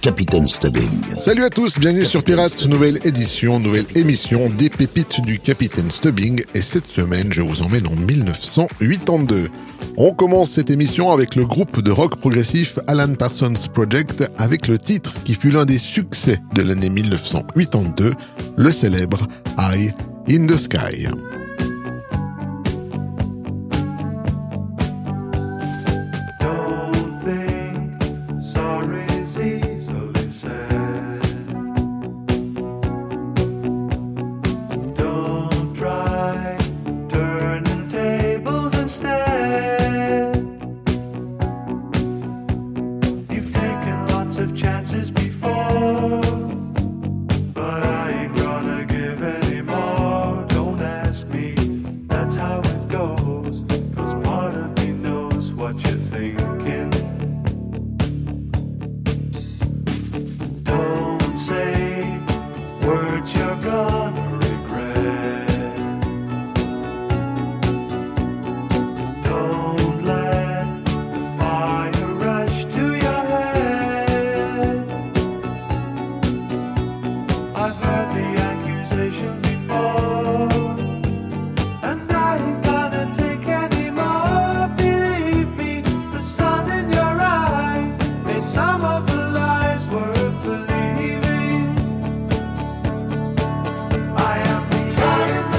Capitaine Stubbing. Salut à tous, bienvenue sur Pirates, nouvelle édition, nouvelle émission des pépites du Capitaine Stubbing. Et cette semaine, je vous emmène en 1982. On commence cette émission avec le groupe de rock progressif Alan Parsons Project avec le titre qui fut l'un des succès de l'année 1982, le célèbre Eye in the Sky.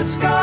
sky.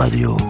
Radio.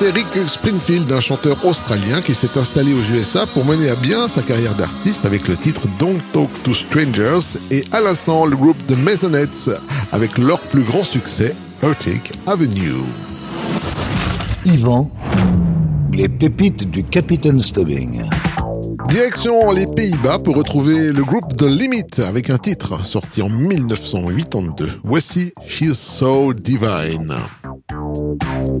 c'était Rick Springfield, un chanteur australien qui s'est installé aux USA pour mener à bien sa carrière d'artiste avec le titre Don't Talk to Strangers et à l'instant le groupe The Maisonettes avec leur plus grand succès, Earthic Avenue. Yvan, les pépites du Capitaine Stubbing. Direction les Pays-Bas pour retrouver le groupe The Limit avec un titre sorti en 1982. Voici She's So Divine. Hey.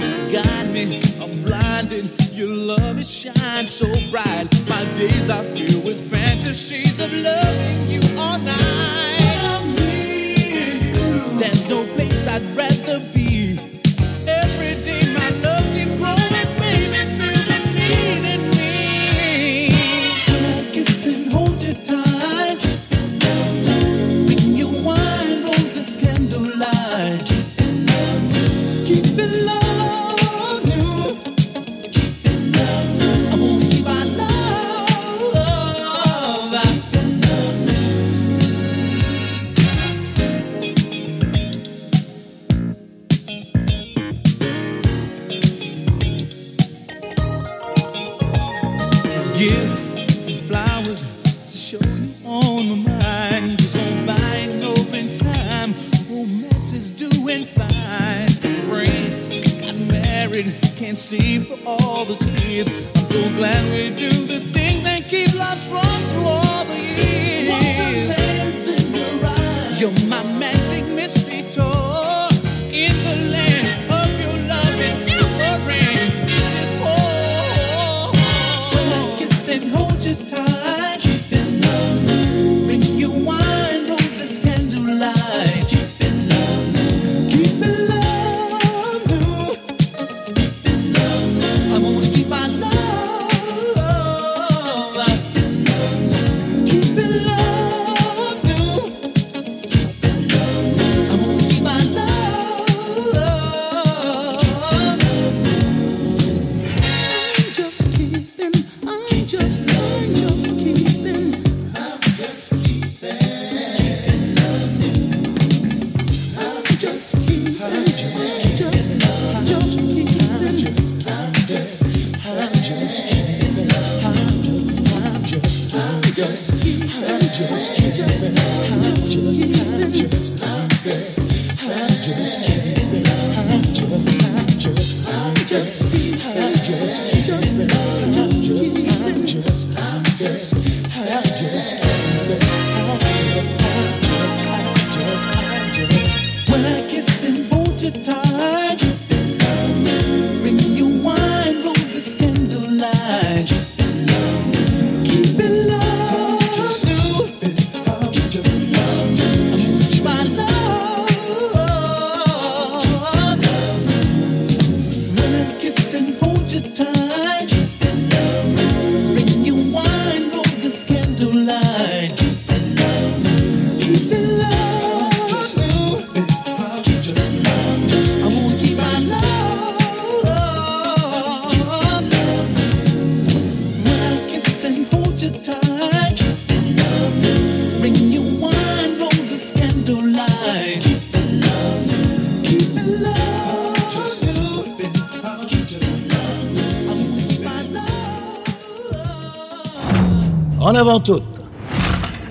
me. I'm blinded. Your love, it shines so bright. My days are filled with fantasies of loving you all night. There's no place I'd rather be.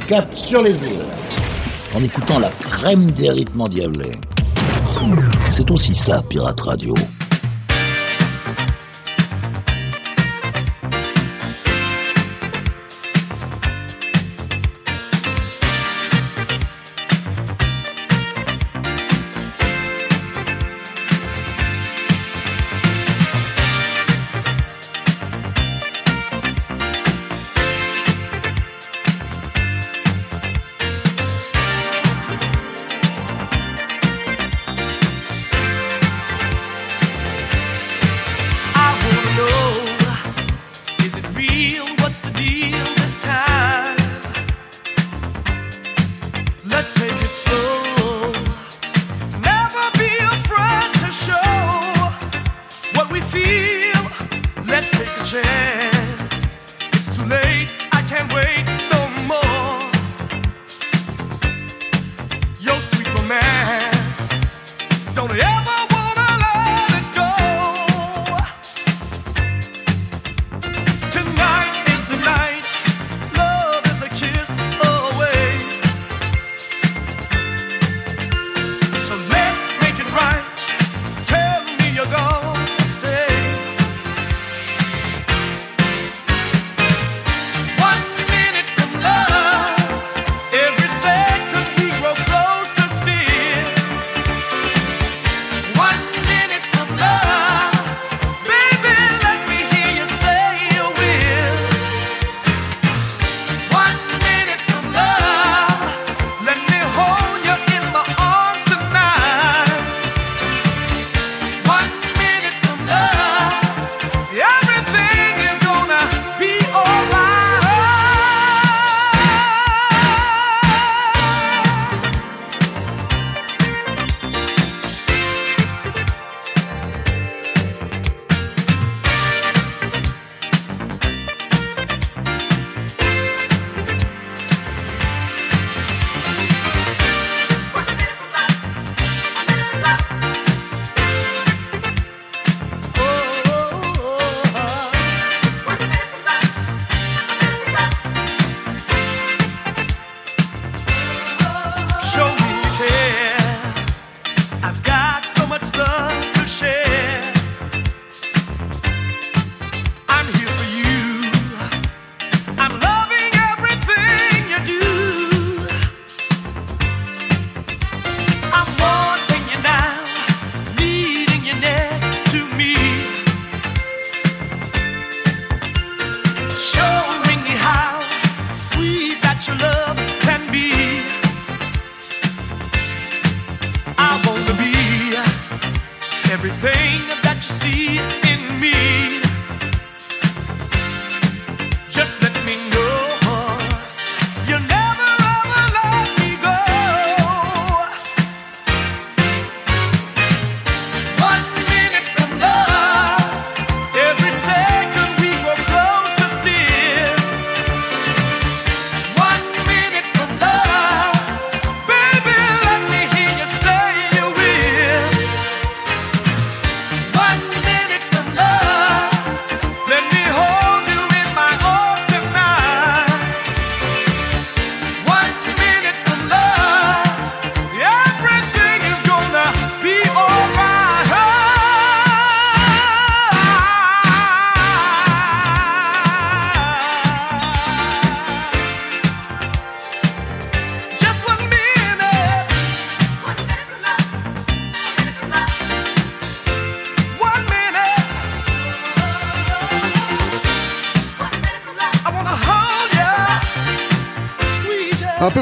Cap sur les îles. En écoutant la crème des rythmes endiablés. C'est aussi ça, Pirate Radio.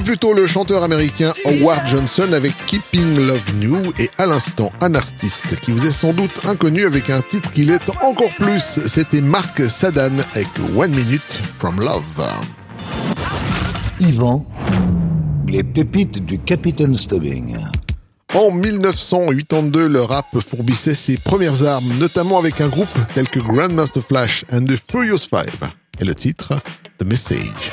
Un peu plus tôt, le chanteur américain Howard Johnson avec Keeping Love New et à l'instant, un artiste qui vous est sans doute inconnu avec un titre qui l'est encore plus. C'était Mark Sadan avec One Minute from Love. Yvan, les pépites du Capitaine Stubbing. En 1982, le rap fourbissait ses premières armes, notamment avec un groupe tel que Grandmaster Flash and the Furious Five. Et le titre, The Message.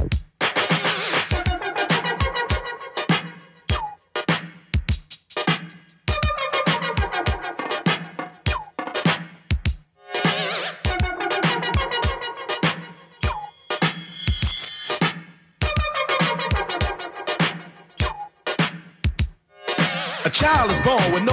Knowing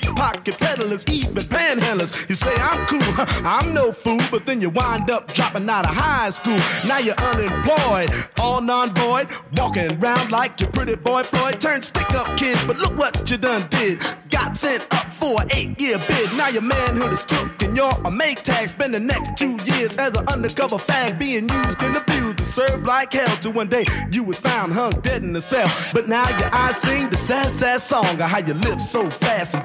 pickpocket peddlers, even panhandlers. You say I'm cool, I'm no fool, but then you wind up dropping out of high school. Now you're unemployed, all non-void, walking around like your pretty boy Floyd. Turned stick-up kid, but look what you done did. Got sent up for an eight-year bid. Now your manhood is took and you're a make tag. Spend the next two years as an undercover fag, being used and abused to serve like hell. To one day you was found hung dead in a cell. But now your eyes sing the sad, sad song of how you live so fast and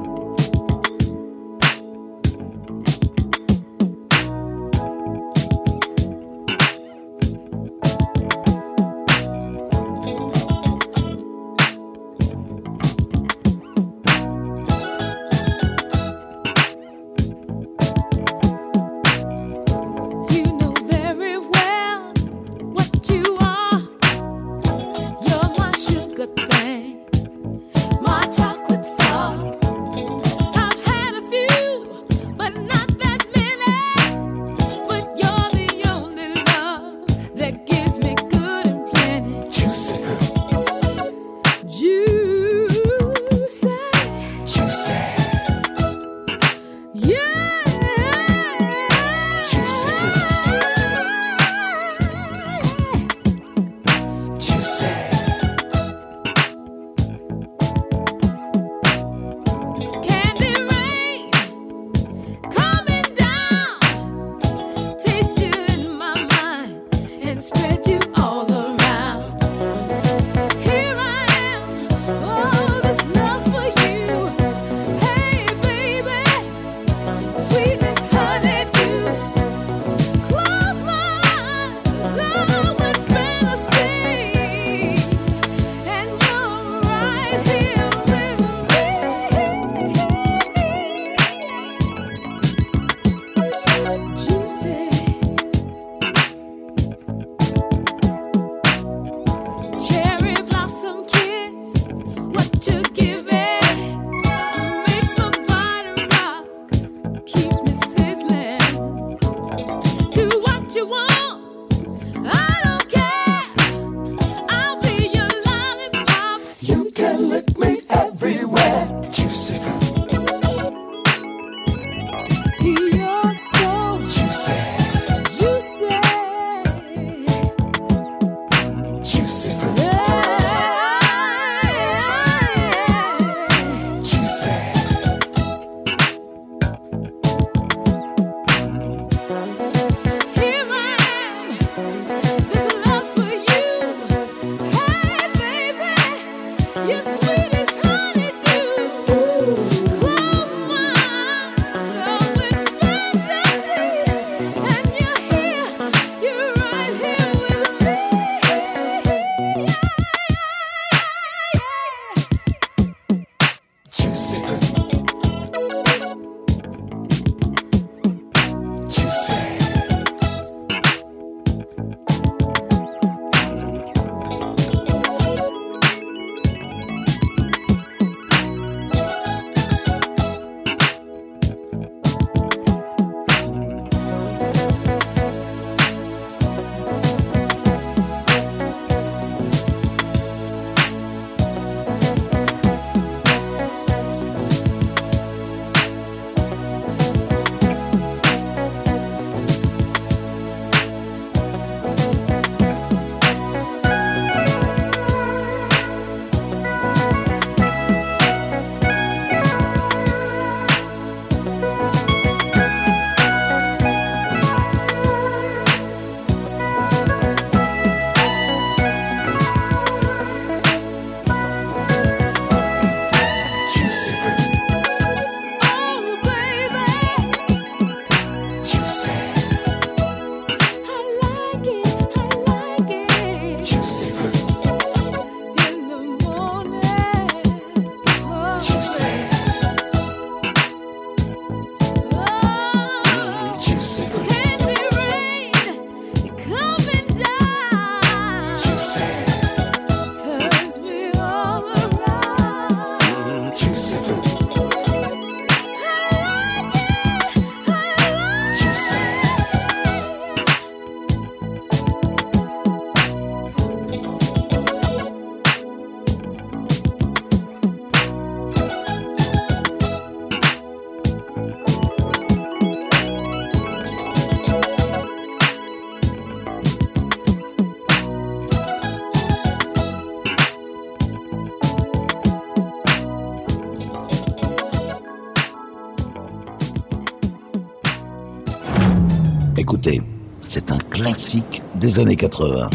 des années 80.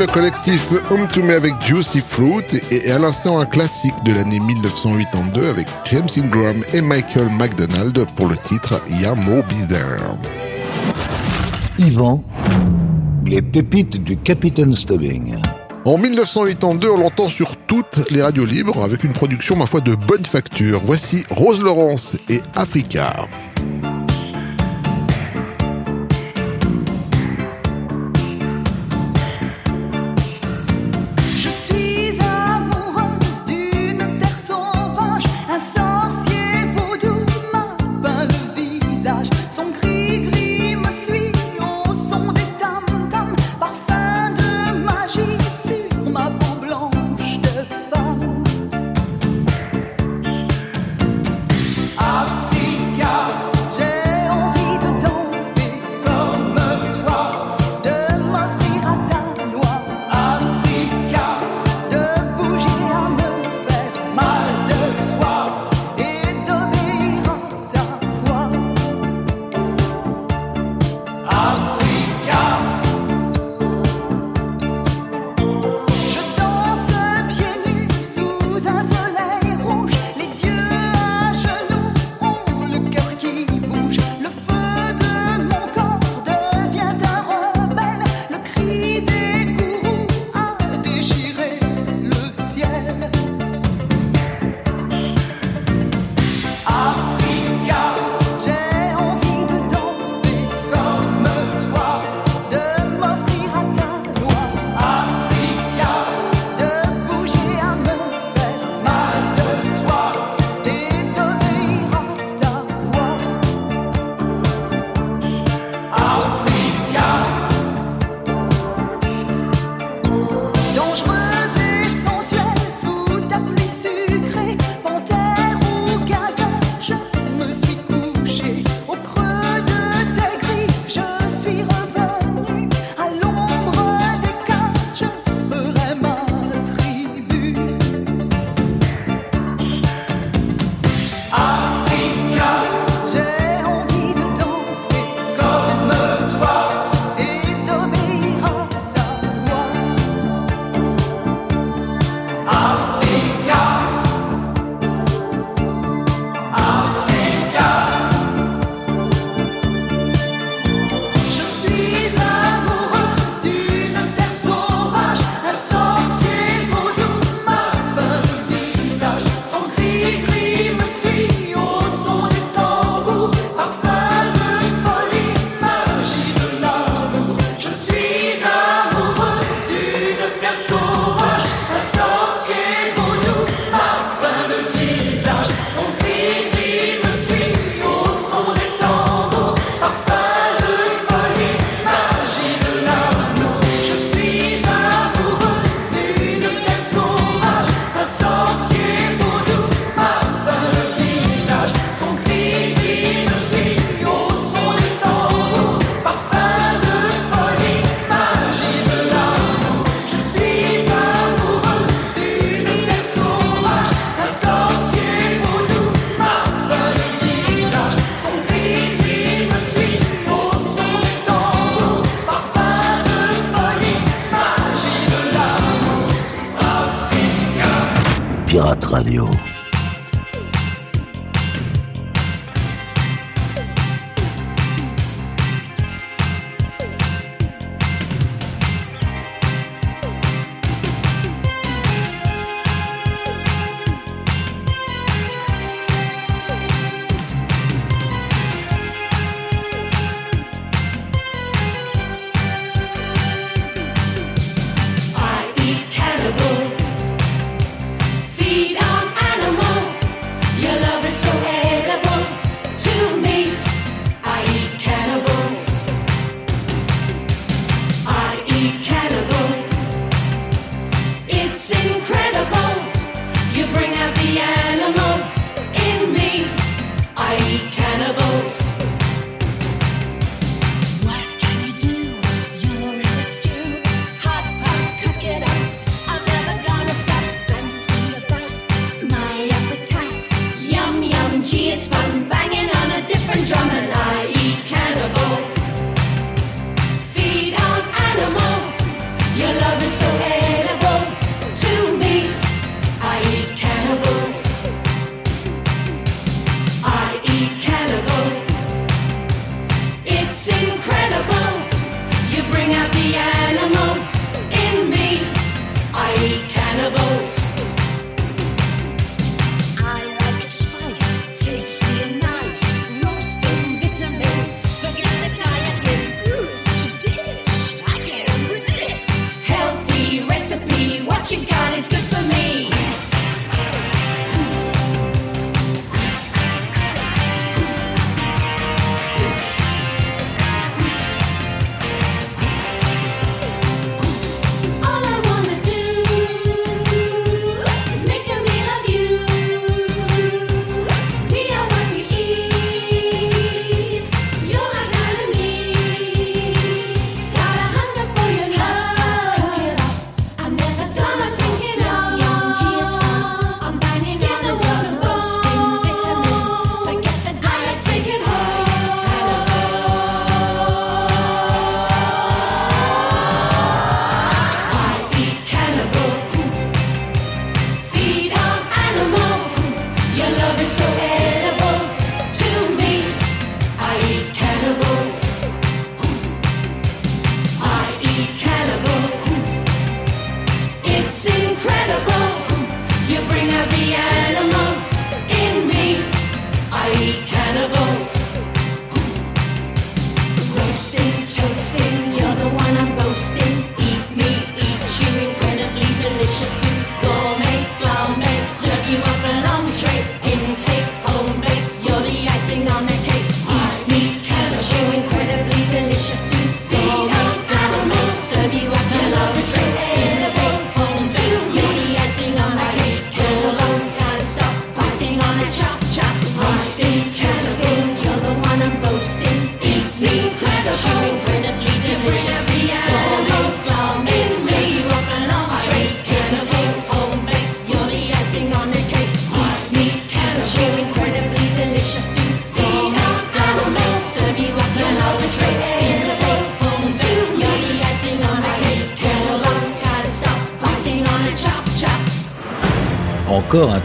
le collectif Home to Me avec Juicy Fruit et à l'instant un classique de l'année 1982 avec James Ingram et Michael McDonald pour le titre Yamo There. Yvan, les pépites du Capitaine Stubbing. En 1982, on l'entend sur toutes les radios libres avec une production, ma foi, de bonne facture. Voici Rose Laurence et Africa.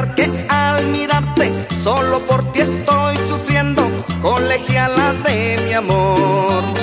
que al mirarte solo por ti estoy sufriendo, colegiala de mi amor.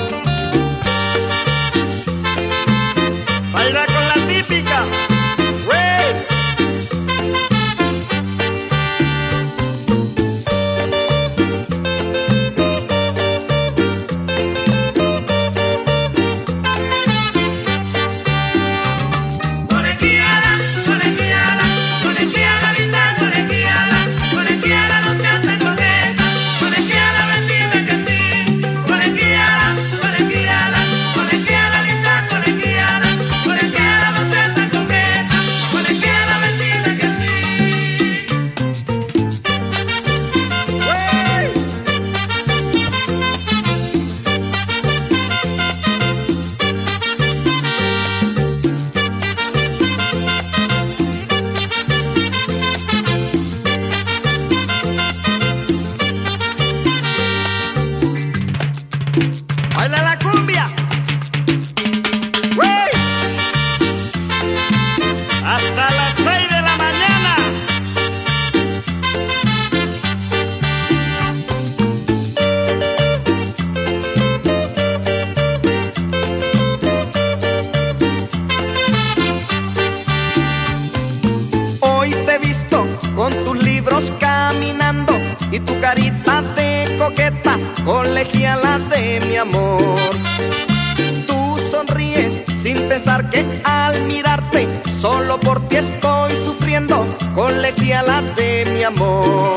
Colegiala de mi amor.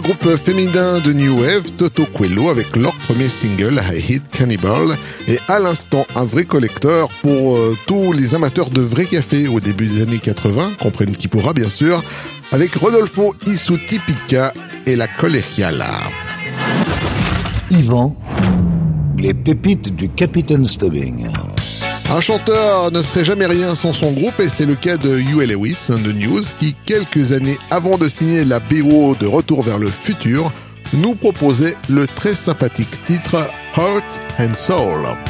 Le groupe féminin de New Wave, Toto Quello, avec leur premier single, I Hit Cannibal, et à l'instant, un vrai collecteur pour euh, tous les amateurs de vrai café au début des années 80, comprennent qui pourra bien sûr, avec Rodolfo Isutipica et la Colegiala. Yvan, les pépites du Capitaine Stubbing. Un chanteur ne serait jamais rien sans son groupe et c'est le cas de Hugh Lewis de News qui, quelques années avant de signer la BO de Retour vers le futur, nous proposait le très sympathique titre Heart and Soul.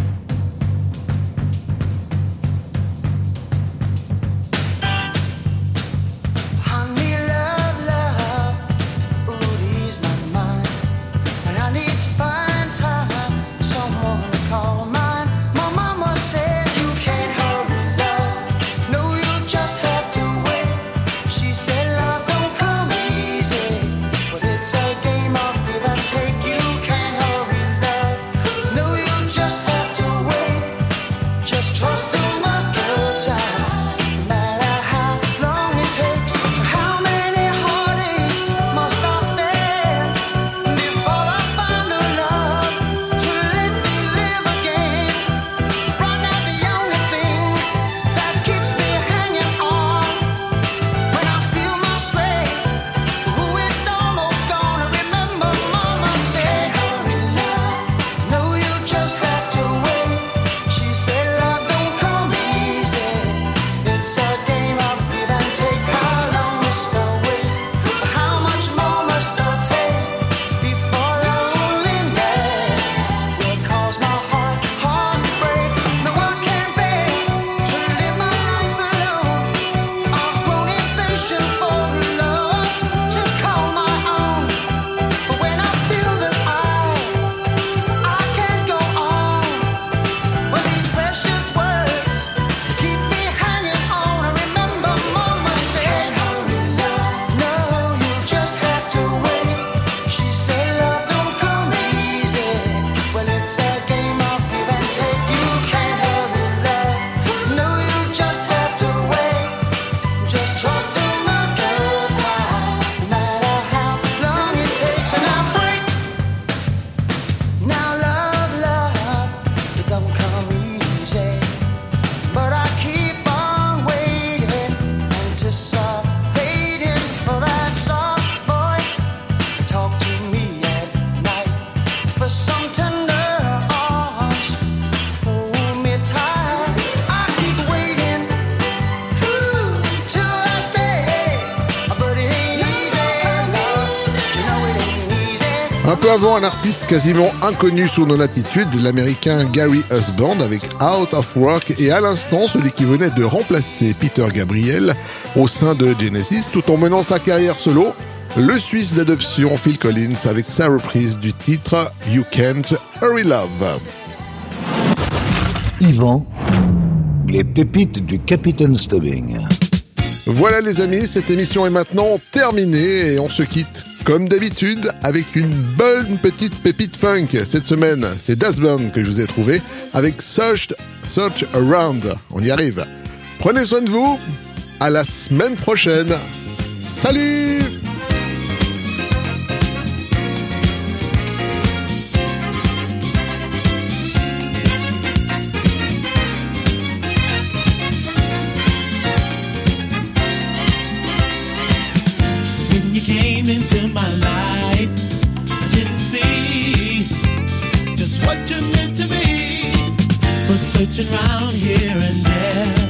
Avant, un artiste quasiment inconnu sous nos latitudes, l'américain Gary Husband avec Out of Rock et à l'instant celui qui venait de remplacer Peter Gabriel au sein de Genesis tout en menant sa carrière solo, le Suisse d'adoption Phil Collins avec sa reprise du titre You Can't Hurry Love. Yvan, les pépites du Capitaine Stubbing. Voilà les amis, cette émission est maintenant terminée et on se quitte comme d'habitude avec une bonne petite pépite funk. Cette semaine, c'est Dasburn que je vous ai trouvé avec Search, Search Around. On y arrive. Prenez soin de vous. À la semaine prochaine. Salut came into my life, I didn't see just what you meant to me. But searching around here and there,